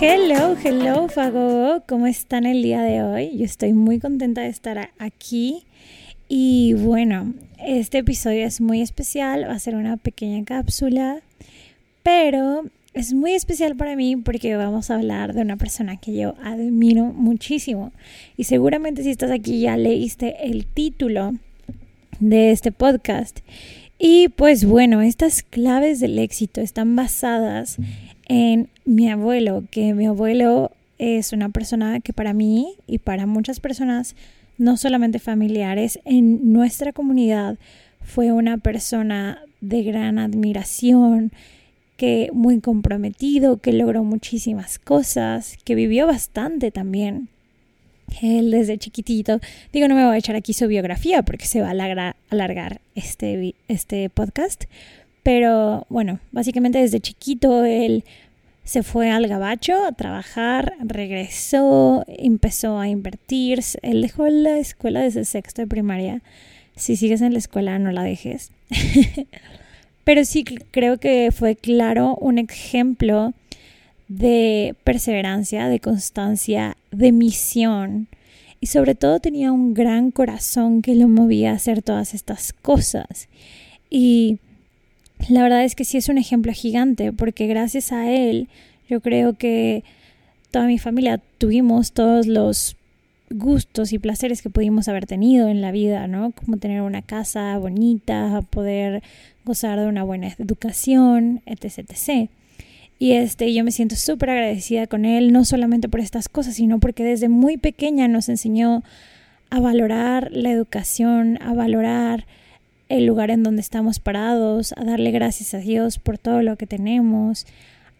Hello, hello, Fago. ¿Cómo están el día de hoy? Yo estoy muy contenta de estar aquí y bueno, este episodio es muy especial, va a ser una pequeña cápsula, pero es muy especial para mí porque vamos a hablar de una persona que yo admiro muchísimo. Y seguramente si estás aquí ya leíste el título de este podcast. Y pues bueno, estas claves del éxito están basadas en mi abuelo, que mi abuelo es una persona que para mí y para muchas personas no solamente familiares, en nuestra comunidad fue una persona de gran admiración, que muy comprometido, que logró muchísimas cosas, que vivió bastante también. Él desde chiquitito, digo, no me voy a echar aquí su biografía porque se va a alargar, este, este podcast, pero bueno, básicamente desde chiquito él se fue al gabacho a trabajar, regresó, empezó a invertir. Él dejó la escuela desde sexto de primaria. Si sigues en la escuela, no la dejes. Pero sí creo que fue claro un ejemplo de perseverancia, de constancia, de misión. Y sobre todo tenía un gran corazón que lo movía a hacer todas estas cosas. Y la verdad es que sí es un ejemplo gigante, porque gracias a él yo creo que toda mi familia tuvimos todos los gustos y placeres que pudimos haber tenido en la vida, ¿no? Como tener una casa bonita, poder gozar de una buena educación, etc. etc. Y este, yo me siento súper agradecida con él, no solamente por estas cosas, sino porque desde muy pequeña nos enseñó a valorar la educación, a valorar el lugar en donde estamos parados, a darle gracias a Dios por todo lo que tenemos,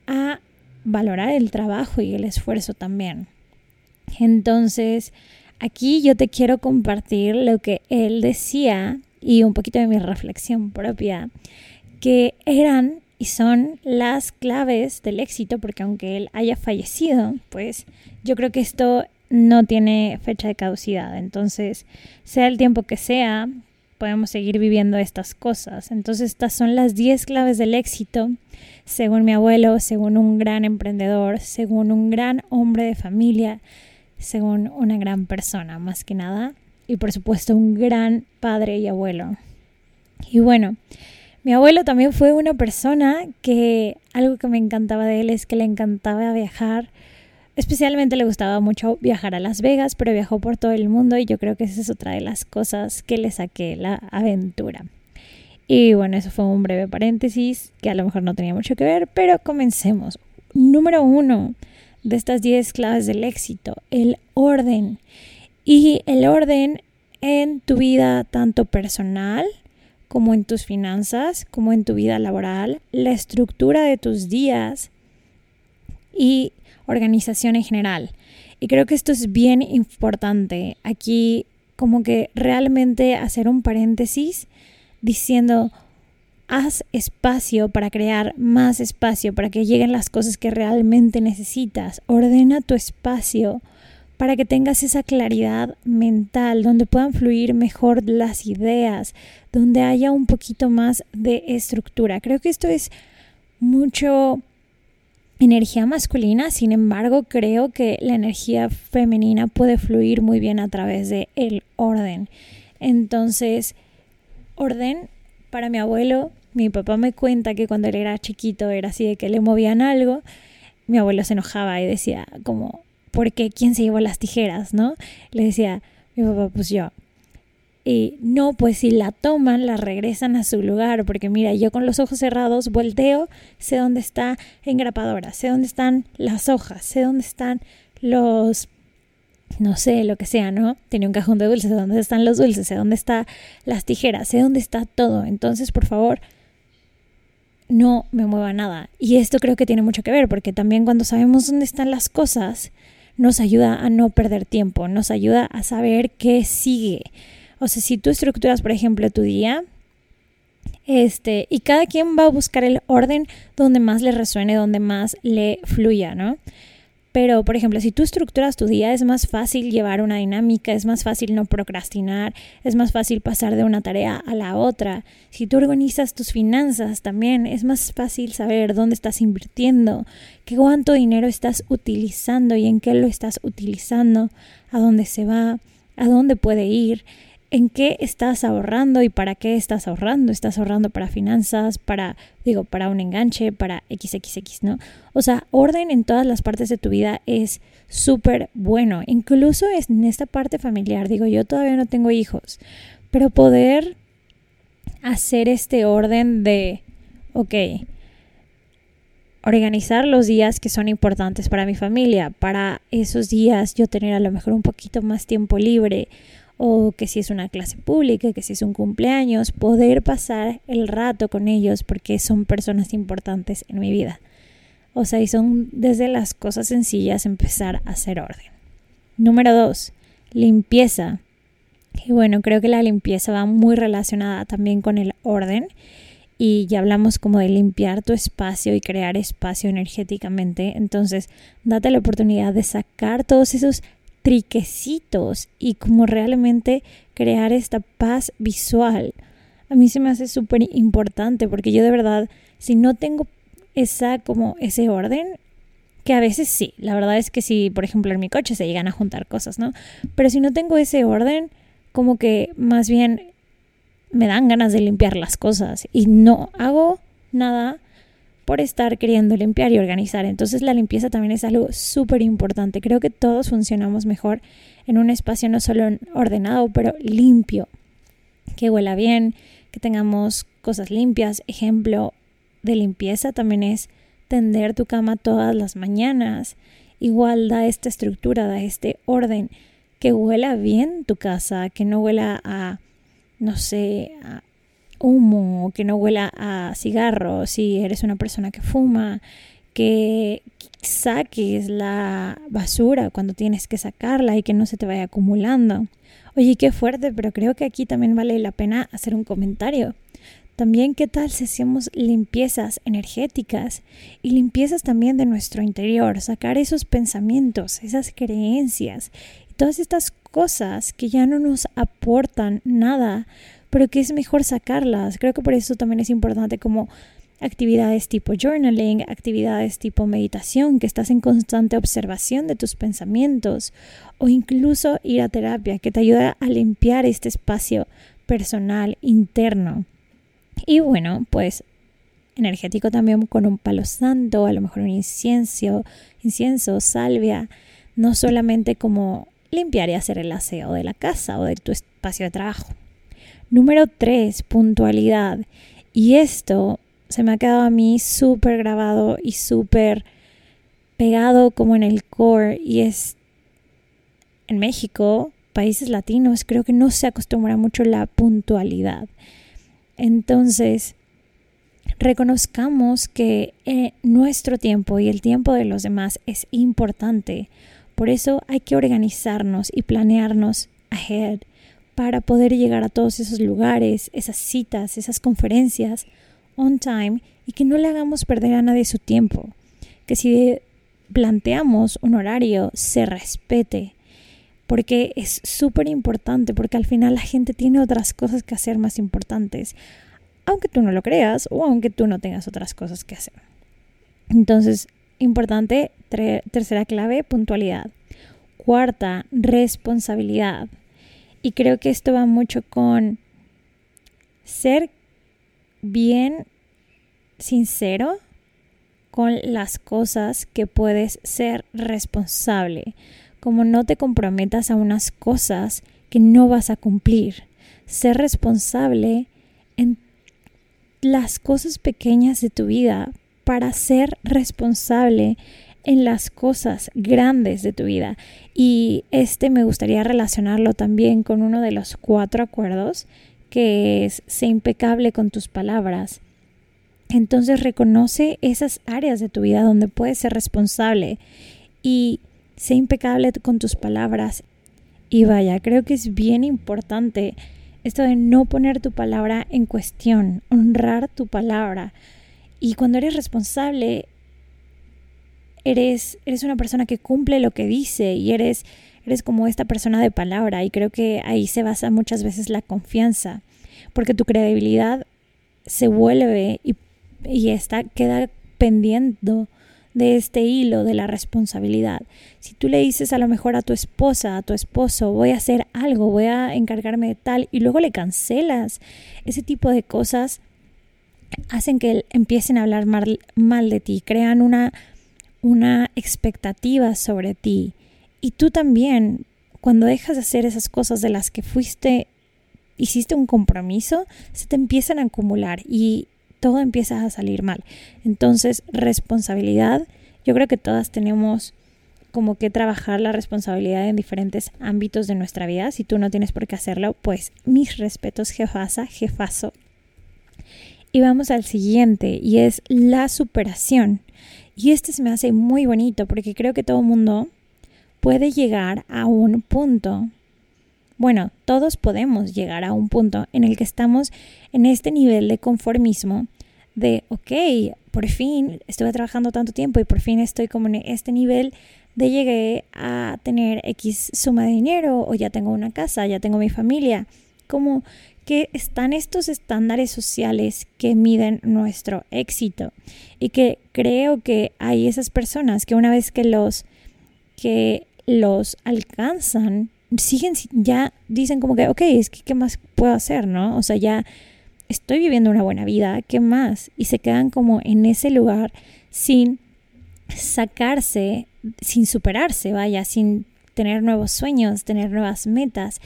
a valorar el trabajo y el esfuerzo también. Entonces, aquí yo te quiero compartir lo que él decía y un poquito de mi reflexión propia, que eran y son las claves del éxito, porque aunque él haya fallecido, pues yo creo que esto no tiene fecha de caducidad. Entonces, sea el tiempo que sea, podemos seguir viviendo estas cosas. Entonces estas son las 10 claves del éxito, según mi abuelo, según un gran emprendedor, según un gran hombre de familia, según una gran persona, más que nada, y por supuesto un gran padre y abuelo. Y bueno, mi abuelo también fue una persona que algo que me encantaba de él es que le encantaba viajar, Especialmente le gustaba mucho viajar a Las Vegas, pero viajó por todo el mundo y yo creo que esa es otra de las cosas que le saqué la aventura. Y bueno, eso fue un breve paréntesis que a lo mejor no tenía mucho que ver, pero comencemos. Número uno de estas 10 claves del éxito, el orden. Y el orden en tu vida tanto personal como en tus finanzas, como en tu vida laboral, la estructura de tus días y organización en general. Y creo que esto es bien importante. Aquí como que realmente hacer un paréntesis diciendo, haz espacio para crear más espacio, para que lleguen las cosas que realmente necesitas. Ordena tu espacio para que tengas esa claridad mental, donde puedan fluir mejor las ideas, donde haya un poquito más de estructura. Creo que esto es mucho energía masculina, sin embargo, creo que la energía femenina puede fluir muy bien a través de el orden. Entonces, orden para mi abuelo, mi papá me cuenta que cuando él era chiquito era así de que le movían algo, mi abuelo se enojaba y decía como, ¿por qué? ¿Quién se llevó las tijeras? ¿No? Le decía, mi papá, pues yo. Y no, pues si la toman, la regresan a su lugar, porque mira, yo con los ojos cerrados volteo, sé dónde está engrapadora, sé dónde están las hojas, sé dónde están los, no sé, lo que sea, ¿no? Tenía un cajón de dulces, dónde están los dulces, sé dónde están las tijeras, sé dónde está todo. Entonces, por favor, no me mueva nada. Y esto creo que tiene mucho que ver, porque también cuando sabemos dónde están las cosas, nos ayuda a no perder tiempo, nos ayuda a saber qué sigue. O sea, si tú estructuras, por ejemplo, tu día, este, y cada quien va a buscar el orden donde más le resuene, donde más le fluya, ¿no? Pero, por ejemplo, si tú estructuras tu día, es más fácil llevar una dinámica, es más fácil no procrastinar, es más fácil pasar de una tarea a la otra. Si tú organizas tus finanzas también, es más fácil saber dónde estás invirtiendo, qué cuánto dinero estás utilizando y en qué lo estás utilizando, a dónde se va, a dónde puede ir en qué estás ahorrando y para qué estás ahorrando. Estás ahorrando para finanzas, para, digo, para un enganche, para XXX, ¿no? O sea, orden en todas las partes de tu vida es súper bueno. Incluso en esta parte familiar, digo, yo todavía no tengo hijos, pero poder hacer este orden de, ok, organizar los días que son importantes para mi familia, para esos días yo tener a lo mejor un poquito más tiempo libre o que si es una clase pública, que si es un cumpleaños, poder pasar el rato con ellos porque son personas importantes en mi vida. O sea, y son desde las cosas sencillas empezar a hacer orden. Número dos, limpieza. Y bueno, creo que la limpieza va muy relacionada también con el orden. Y ya hablamos como de limpiar tu espacio y crear espacio energéticamente. Entonces, date la oportunidad de sacar todos esos triquecitos y como realmente crear esta paz visual. A mí se me hace súper importante porque yo de verdad, si no tengo esa como ese orden, que a veces sí, la verdad es que si, por ejemplo, en mi coche se llegan a juntar cosas, ¿no? Pero si no tengo ese orden, como que más bien me dan ganas de limpiar las cosas y no hago nada por estar queriendo limpiar y organizar. Entonces la limpieza también es algo súper importante. Creo que todos funcionamos mejor en un espacio no solo ordenado, pero limpio. Que huela bien, que tengamos cosas limpias. Ejemplo de limpieza también es tender tu cama todas las mañanas. Igual da esta estructura, da este orden. Que huela bien tu casa, que no huela a, no sé, a humo, que no huela a cigarro, si eres una persona que fuma, que saques la basura cuando tienes que sacarla y que no se te vaya acumulando. Oye, qué fuerte, pero creo que aquí también vale la pena hacer un comentario. También, ¿qué tal si hacemos limpiezas energéticas y limpiezas también de nuestro interior? Sacar esos pensamientos, esas creencias y todas estas cosas que ya no nos aportan nada pero que es mejor sacarlas. Creo que por eso también es importante como actividades tipo journaling, actividades tipo meditación, que estás en constante observación de tus pensamientos, o incluso ir a terapia, que te ayuda a limpiar este espacio personal interno. Y bueno, pues energético también con un palo santo, a lo mejor un incienso, incienso, salvia, no solamente como limpiar y hacer el aseo de la casa o de tu espacio de trabajo. Número 3, puntualidad. Y esto se me ha quedado a mí súper grabado y súper pegado como en el core y es en México, países latinos, creo que no se acostumbra mucho la puntualidad. Entonces, reconozcamos que eh, nuestro tiempo y el tiempo de los demás es importante. Por eso hay que organizarnos y planearnos ahead para poder llegar a todos esos lugares, esas citas, esas conferencias on time y que no le hagamos perder a nadie su tiempo. Que si planteamos un horario, se respete. Porque es súper importante, porque al final la gente tiene otras cosas que hacer más importantes, aunque tú no lo creas o aunque tú no tengas otras cosas que hacer. Entonces, importante, tercera clave, puntualidad. Cuarta, responsabilidad. Y creo que esto va mucho con ser bien sincero con las cosas que puedes ser responsable. Como no te comprometas a unas cosas que no vas a cumplir. Ser responsable en las cosas pequeñas de tu vida para ser responsable en las cosas grandes de tu vida. Y este me gustaría relacionarlo también con uno de los cuatro acuerdos, que es sé impecable con tus palabras. Entonces reconoce esas áreas de tu vida donde puedes ser responsable y sé impecable con tus palabras. Y vaya, creo que es bien importante esto de no poner tu palabra en cuestión, honrar tu palabra. Y cuando eres responsable, eres, eres una persona que cumple lo que dice y eres, eres como esta persona de palabra. Y creo que ahí se basa muchas veces la confianza, porque tu credibilidad se vuelve y, y está, queda pendiendo de este hilo de la responsabilidad. Si tú le dices a lo mejor a tu esposa, a tu esposo, voy a hacer algo, voy a encargarme de tal, y luego le cancelas, ese tipo de cosas hacen que empiecen a hablar mal, mal de ti, crean una, una expectativa sobre ti. Y tú también, cuando dejas de hacer esas cosas de las que fuiste, hiciste un compromiso, se te empiezan a acumular y todo empieza a salir mal. Entonces, responsabilidad, yo creo que todas tenemos como que trabajar la responsabilidad en diferentes ámbitos de nuestra vida. Si tú no tienes por qué hacerlo, pues mis respetos, jefasa, jefazo. Y vamos al siguiente, y es la superación. Y este se me hace muy bonito porque creo que todo mundo puede llegar a un punto bueno, todos podemos llegar a un punto en el que estamos en este nivel de conformismo de, ok, por fin estuve trabajando tanto tiempo y por fin estoy como en este nivel de llegué a tener X suma de dinero o ya tengo una casa, ya tengo mi familia. Como que están estos estándares sociales que miden nuestro éxito y que creo que hay esas personas que una vez que los que los alcanzan siguen, ya dicen como que, ok, es que, ¿qué más puedo hacer, no? O sea, ya estoy viviendo una buena vida, ¿qué más? Y se quedan como en ese lugar sin sacarse, sin superarse, vaya, sin tener nuevos sueños, tener nuevas metas.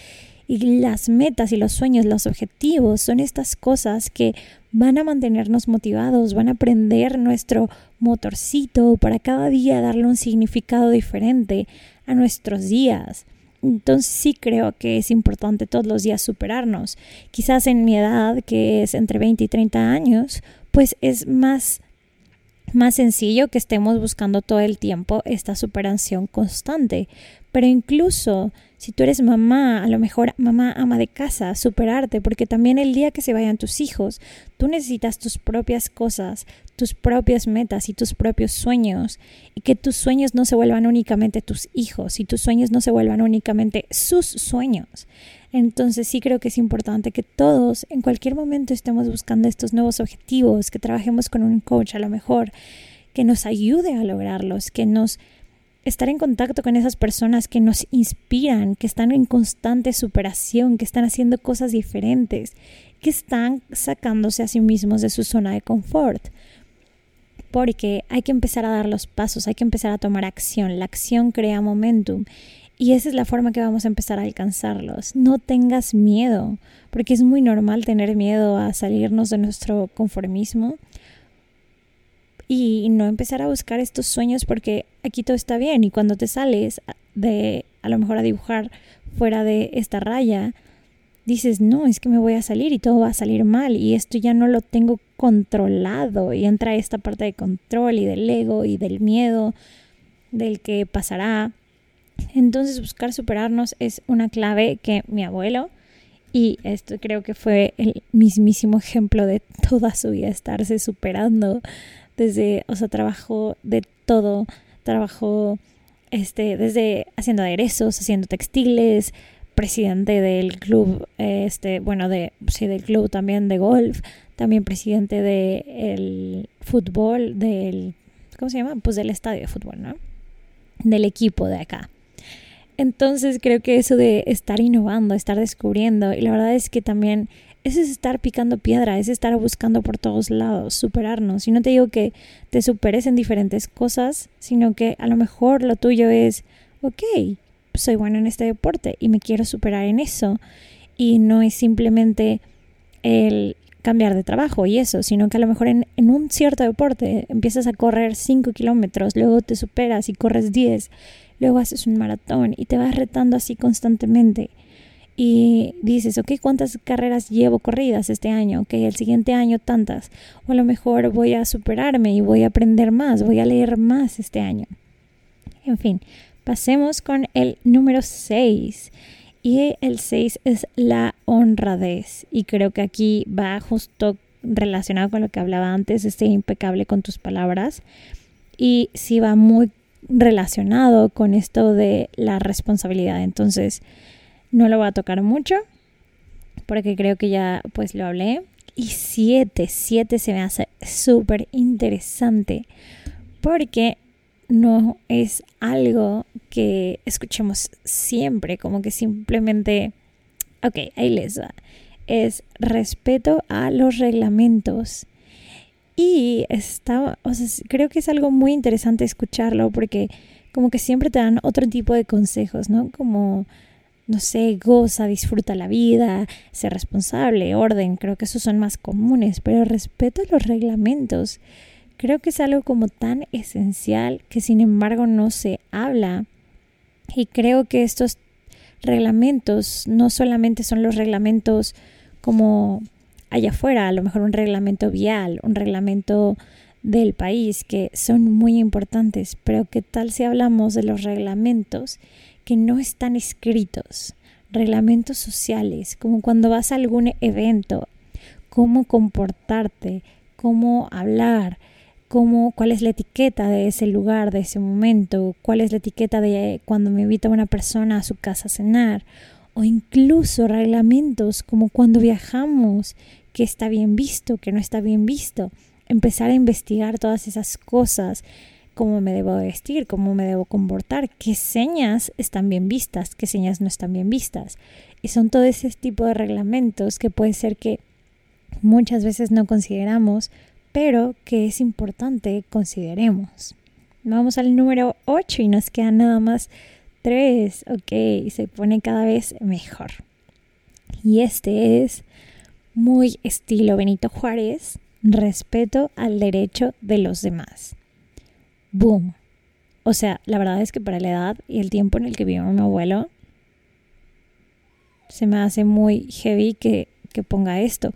Y las metas y los sueños, los objetivos son estas cosas que van a mantenernos motivados, van a prender nuestro motorcito para cada día darle un significado diferente a nuestros días. Entonces sí creo que es importante todos los días superarnos. Quizás en mi edad, que es entre 20 y 30 años, pues es más más sencillo que estemos buscando todo el tiempo esta superación constante. Pero incluso si tú eres mamá, a lo mejor mamá ama de casa, superarte, porque también el día que se vayan tus hijos, tú necesitas tus propias cosas, tus propias metas y tus propios sueños, y que tus sueños no se vuelvan únicamente tus hijos y tus sueños no se vuelvan únicamente sus sueños. Entonces sí creo que es importante que todos en cualquier momento estemos buscando estos nuevos objetivos, que trabajemos con un coach a lo mejor, que nos ayude a lograrlos, que nos estar en contacto con esas personas que nos inspiran, que están en constante superación, que están haciendo cosas diferentes, que están sacándose a sí mismos de su zona de confort. Porque hay que empezar a dar los pasos, hay que empezar a tomar acción. La acción crea momentum. Y esa es la forma que vamos a empezar a alcanzarlos. No tengas miedo, porque es muy normal tener miedo a salirnos de nuestro conformismo y no empezar a buscar estos sueños porque aquí todo está bien y cuando te sales de a lo mejor a dibujar fuera de esta raya, dices, no, es que me voy a salir y todo va a salir mal y esto ya no lo tengo controlado y entra esta parte de control y del ego y del miedo del que pasará. Entonces buscar superarnos es una clave que mi abuelo, y esto creo que fue el mismísimo ejemplo de toda su vida estarse superando desde, o sea, trabajó de todo, trabajó este, desde haciendo aderezos, haciendo textiles, presidente del club, este, bueno, de, sí, del club también de golf, también presidente del fútbol, del, ¿cómo se llama? Pues del estadio de fútbol, ¿no? Del equipo de acá. Entonces creo que eso de estar innovando, estar descubriendo, y la verdad es que también eso es estar picando piedra, es estar buscando por todos lados, superarnos. Y no te digo que te superes en diferentes cosas, sino que a lo mejor lo tuyo es, ok, soy bueno en este deporte y me quiero superar en eso. Y no es simplemente el cambiar de trabajo y eso, sino que a lo mejor en, en un cierto deporte empiezas a correr 5 kilómetros, luego te superas y corres 10, luego haces un maratón y te vas retando así constantemente y dices, ok, ¿cuántas carreras llevo corridas este año? Ok, el siguiente año tantas. O a lo mejor voy a superarme y voy a aprender más, voy a leer más este año. En fin, Pasemos con el número 6. Y el 6 es la honradez. Y creo que aquí va justo relacionado con lo que hablaba antes, este impecable con tus palabras. Y sí va muy relacionado con esto de la responsabilidad. Entonces, no lo voy a tocar mucho porque creo que ya pues lo hablé. Y 7, 7 se me hace súper interesante porque no es algo que escuchemos siempre, como que simplemente, ok, ahí les va, es respeto a los reglamentos. Y está, o sea, creo que es algo muy interesante escucharlo porque como que siempre te dan otro tipo de consejos, ¿no? Como, no sé, goza, disfruta la vida, sé responsable, orden, creo que esos son más comunes, pero respeto los reglamentos Creo que es algo como tan esencial que sin embargo no se habla. Y creo que estos reglamentos no solamente son los reglamentos como allá afuera, a lo mejor un reglamento vial, un reglamento del país, que son muy importantes, pero ¿qué tal si hablamos de los reglamentos que no están escritos? Reglamentos sociales, como cuando vas a algún evento, cómo comportarte, cómo hablar, cuál es la etiqueta de ese lugar, de ese momento, cuál es la etiqueta de cuando me invita una persona a su casa a cenar, o incluso reglamentos como cuando viajamos, que está bien visto, que no está bien visto. Empezar a investigar todas esas cosas, cómo me debo vestir, cómo me debo comportar, qué señas están bien vistas, qué señas no están bien vistas. Y son todo ese tipo de reglamentos que puede ser que muchas veces no consideramos pero que es importante consideremos. Vamos al número 8 y nos quedan nada más 3. Ok, se pone cada vez mejor. Y este es muy estilo Benito Juárez, respeto al derecho de los demás. Boom. O sea, la verdad es que para la edad y el tiempo en el que vivió mi abuelo, se me hace muy heavy que, que ponga esto.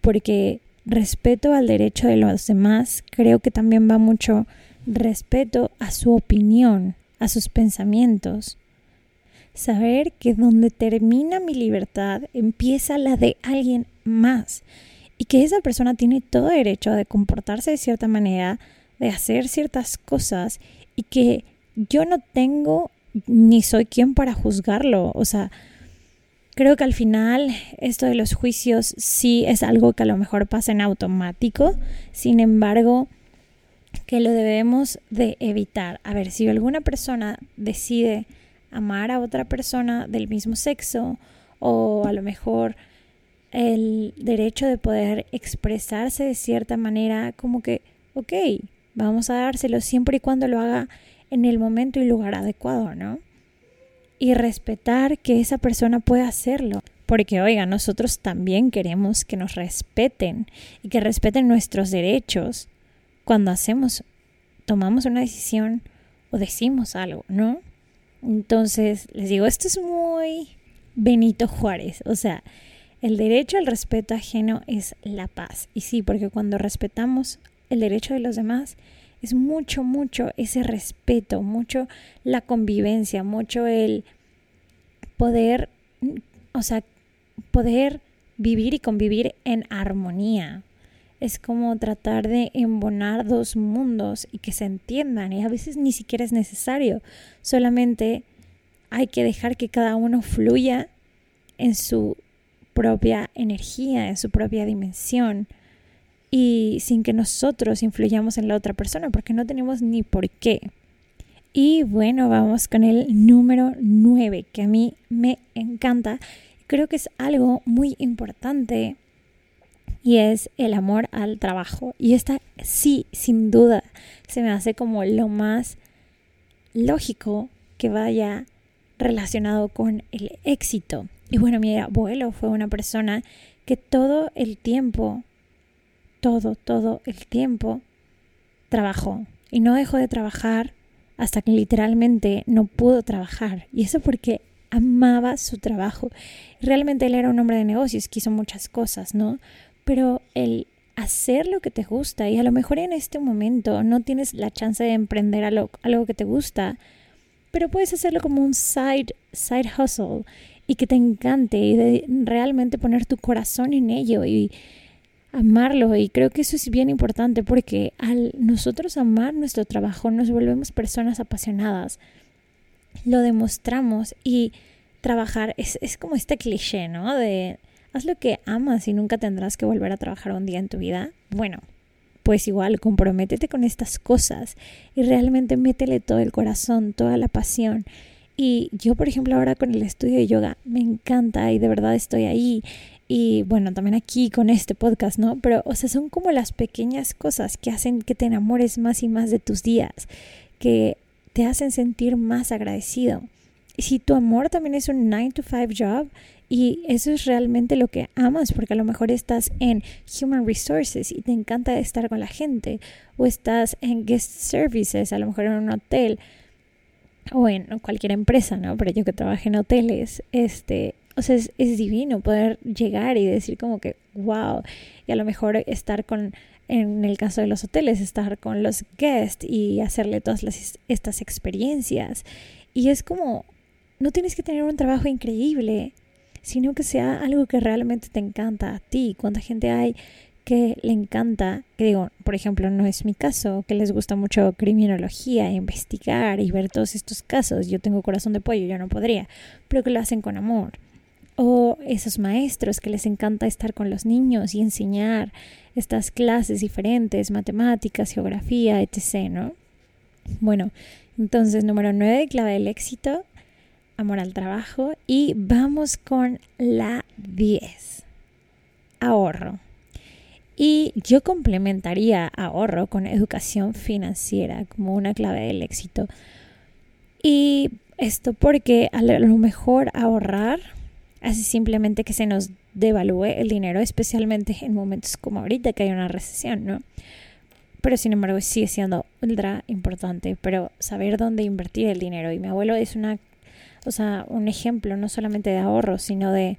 Porque respeto al derecho de los demás, creo que también va mucho respeto a su opinión, a sus pensamientos. Saber que donde termina mi libertad empieza la de alguien más y que esa persona tiene todo derecho de comportarse de cierta manera, de hacer ciertas cosas y que yo no tengo ni soy quien para juzgarlo. O sea, Creo que al final esto de los juicios sí es algo que a lo mejor pasa en automático, sin embargo, que lo debemos de evitar. A ver, si alguna persona decide amar a otra persona del mismo sexo o a lo mejor el derecho de poder expresarse de cierta manera, como que, ok, vamos a dárselo siempre y cuando lo haga en el momento y lugar adecuado, ¿no? y respetar que esa persona pueda hacerlo. Porque, oiga, nosotros también queremos que nos respeten y que respeten nuestros derechos cuando hacemos, tomamos una decisión o decimos algo, ¿no? Entonces, les digo, esto es muy Benito Juárez. O sea, el derecho al respeto ajeno es la paz. Y sí, porque cuando respetamos el derecho de los demás, es mucho, mucho ese respeto, mucho la convivencia, mucho el poder, o sea, poder vivir y convivir en armonía. Es como tratar de embonar dos mundos y que se entiendan y a veces ni siquiera es necesario, solamente hay que dejar que cada uno fluya en su propia energía, en su propia dimensión y sin que nosotros influyamos en la otra persona, porque no tenemos ni por qué. Y bueno, vamos con el número 9, que a mí me encanta. Creo que es algo muy importante y es el amor al trabajo. Y esta sí, sin duda, se me hace como lo más lógico que vaya relacionado con el éxito. Y bueno, mi abuelo fue una persona que todo el tiempo todo, todo el tiempo trabajó y no dejó de trabajar hasta que literalmente no pudo trabajar. Y eso porque amaba su trabajo. Realmente él era un hombre de negocios, quiso muchas cosas, ¿no? Pero el hacer lo que te gusta y a lo mejor en este momento no tienes la chance de emprender algo, algo que te gusta, pero puedes hacerlo como un side, side hustle y que te encante y de realmente poner tu corazón en ello y amarlo y creo que eso es bien importante porque al nosotros amar nuestro trabajo nos volvemos personas apasionadas lo demostramos y trabajar es, es como este cliché, ¿no? De haz lo que amas y nunca tendrás que volver a trabajar un día en tu vida. Bueno, pues igual, comprométete con estas cosas y realmente métele todo el corazón, toda la pasión. Y yo, por ejemplo, ahora con el estudio de yoga, me encanta y de verdad estoy ahí. Y bueno, también aquí con este podcast, ¿no? Pero, o sea, son como las pequeñas cosas que hacen que te enamores más y más de tus días, que te hacen sentir más agradecido. Y si tu amor también es un 9 to 5 job y eso es realmente lo que amas, porque a lo mejor estás en Human Resources y te encanta estar con la gente, o estás en Guest Services, a lo mejor en un hotel o en cualquier empresa, ¿no? Pero yo que trabajo en hoteles, este, o sea, es, divino poder llegar y decir como que, wow, y a lo mejor estar con en el caso de los hoteles, estar con los guests y hacerle todas estas experiencias. Y es como, no tienes que tener un trabajo increíble, sino que sea algo que realmente te encanta a ti. Cuánta gente hay que le encanta, que digo, por ejemplo, no es mi caso, que les gusta mucho criminología, investigar y ver todos estos casos. Yo tengo corazón de pollo, yo no podría, pero que lo hacen con amor. O esos maestros que les encanta estar con los niños y enseñar estas clases diferentes, matemáticas, geografía, etc., ¿no? Bueno, entonces número 9, clave del éxito, amor al trabajo. Y vamos con la 10, ahorro. Y yo complementaría ahorro con educación financiera como una clave del éxito. Y esto porque a lo mejor ahorrar hace simplemente que se nos devalúe el dinero, especialmente en momentos como ahorita que hay una recesión, ¿no? Pero sin embargo sigue siendo ultra importante, pero saber dónde invertir el dinero. Y mi abuelo es una, o sea, un ejemplo no solamente de ahorro, sino de,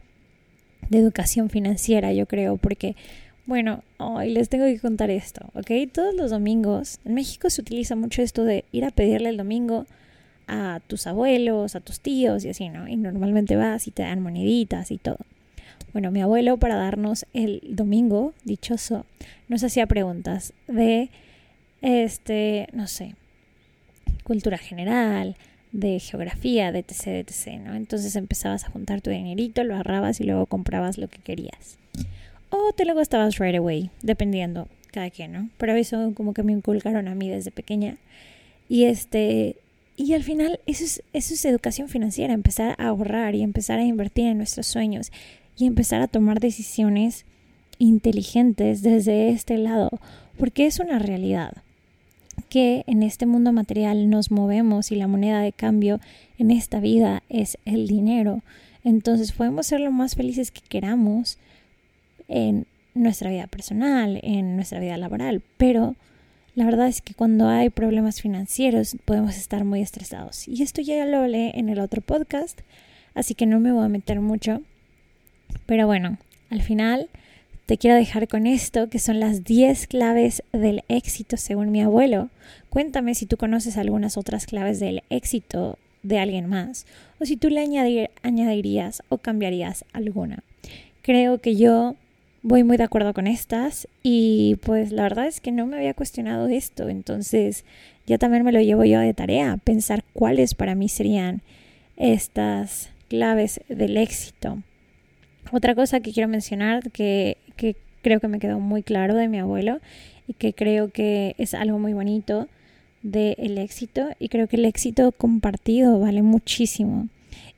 de educación financiera, yo creo, porque, bueno, hoy les tengo que contar esto, ¿ok? Todos los domingos, en México se utiliza mucho esto de ir a pedirle el domingo a tus abuelos, a tus tíos y así, ¿no? Y normalmente vas y te dan moneditas y todo. Bueno, mi abuelo para darnos el domingo dichoso nos hacía preguntas de, este, no sé, cultura general, de geografía, de etc, etc, ¿no? Entonces empezabas a juntar tu dinerito, lo agarrabas y luego comprabas lo que querías. O te lo gastabas right away, dependiendo cada quien, ¿no? Pero eso como que me inculcaron a mí desde pequeña. Y este, y al final eso es, eso es educación financiera, empezar a ahorrar y empezar a invertir en nuestros sueños y empezar a tomar decisiones inteligentes desde este lado, porque es una realidad que en este mundo material nos movemos y la moneda de cambio en esta vida es el dinero. Entonces podemos ser lo más felices que queramos en nuestra vida personal, en nuestra vida laboral, pero la verdad es que cuando hay problemas financieros podemos estar muy estresados. Y esto ya lo hablé en el otro podcast, así que no me voy a meter mucho. Pero bueno, al final te quiero dejar con esto, que son las 10 claves del éxito según mi abuelo. Cuéntame si tú conoces algunas otras claves del éxito de alguien más, o si tú le añadirías o cambiarías alguna. Creo que yo voy muy de acuerdo con estas y pues la verdad es que no me había cuestionado esto, entonces ya también me lo llevo yo de tarea, pensar cuáles para mí serían estas claves del éxito. Otra cosa que quiero mencionar que, que creo que me quedó muy claro de mi abuelo y que creo que es algo muy bonito del éxito y creo que el éxito compartido vale muchísimo.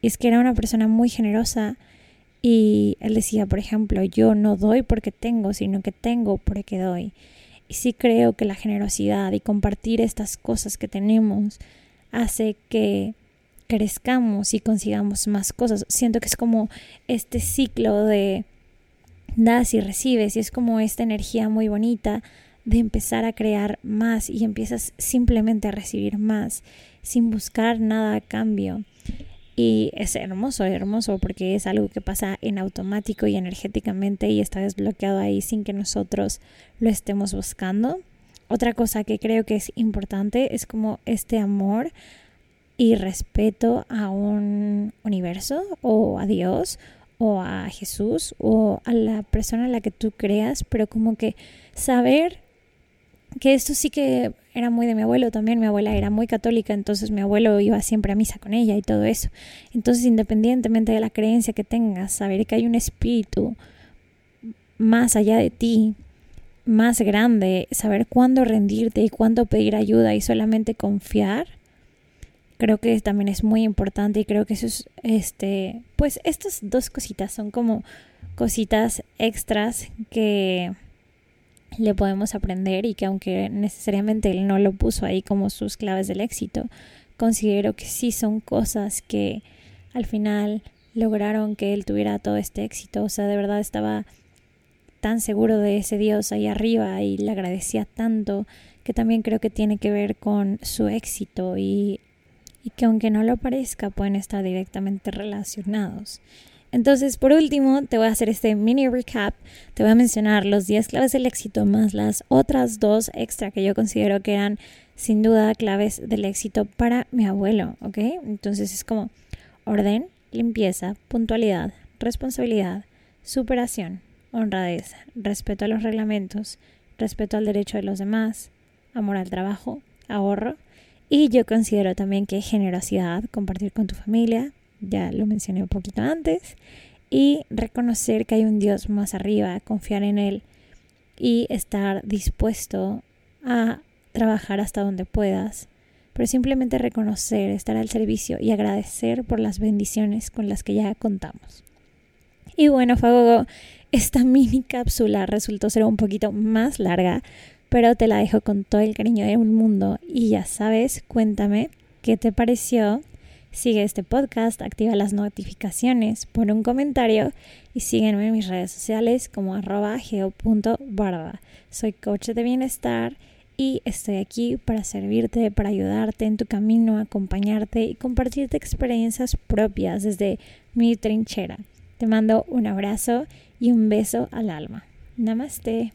Es que era una persona muy generosa, y él decía, por ejemplo, yo no doy porque tengo, sino que tengo porque doy. Y sí creo que la generosidad y compartir estas cosas que tenemos hace que crezcamos y consigamos más cosas. Siento que es como este ciclo de das y recibes y es como esta energía muy bonita de empezar a crear más y empiezas simplemente a recibir más sin buscar nada a cambio. Y es hermoso, hermoso, porque es algo que pasa en automático y energéticamente y está desbloqueado ahí sin que nosotros lo estemos buscando. Otra cosa que creo que es importante es como este amor y respeto a un universo o a Dios o a Jesús o a la persona a la que tú creas, pero como que saber que esto sí que era muy de mi abuelo también, mi abuela era muy católica, entonces mi abuelo iba siempre a misa con ella y todo eso. Entonces, independientemente de la creencia que tengas, saber que hay un espíritu más allá de ti, más grande, saber cuándo rendirte y cuándo pedir ayuda y solamente confiar, creo que también es muy importante y creo que eso es, este, pues estas dos cositas son como cositas extras que le podemos aprender y que aunque necesariamente él no lo puso ahí como sus claves del éxito, considero que sí son cosas que al final lograron que él tuviera todo este éxito. O sea, de verdad estaba tan seguro de ese Dios ahí arriba y le agradecía tanto que también creo que tiene que ver con su éxito y, y que aunque no lo parezca pueden estar directamente relacionados. Entonces, por último, te voy a hacer este mini recap. Te voy a mencionar los 10 claves del éxito más las otras dos extra que yo considero que eran sin duda claves del éxito para mi abuelo, ¿ok? Entonces es como orden, limpieza, puntualidad, responsabilidad, superación, honradez, respeto a los reglamentos, respeto al derecho de los demás, amor al trabajo, ahorro. Y yo considero también que generosidad, compartir con tu familia, ya lo mencioné un poquito antes, y reconocer que hay un Dios más arriba, confiar en Él y estar dispuesto a trabajar hasta donde puedas, pero simplemente reconocer, estar al servicio y agradecer por las bendiciones con las que ya contamos. Y bueno, Fagogo, esta mini cápsula resultó ser un poquito más larga, pero te la dejo con todo el cariño de un mundo y ya sabes, cuéntame qué te pareció Sigue este podcast, activa las notificaciones, pon un comentario y sígueme en mis redes sociales como arroba Soy coach de bienestar y estoy aquí para servirte, para ayudarte en tu camino, acompañarte y compartirte experiencias propias desde mi trinchera. Te mando un abrazo y un beso al alma. Namaste.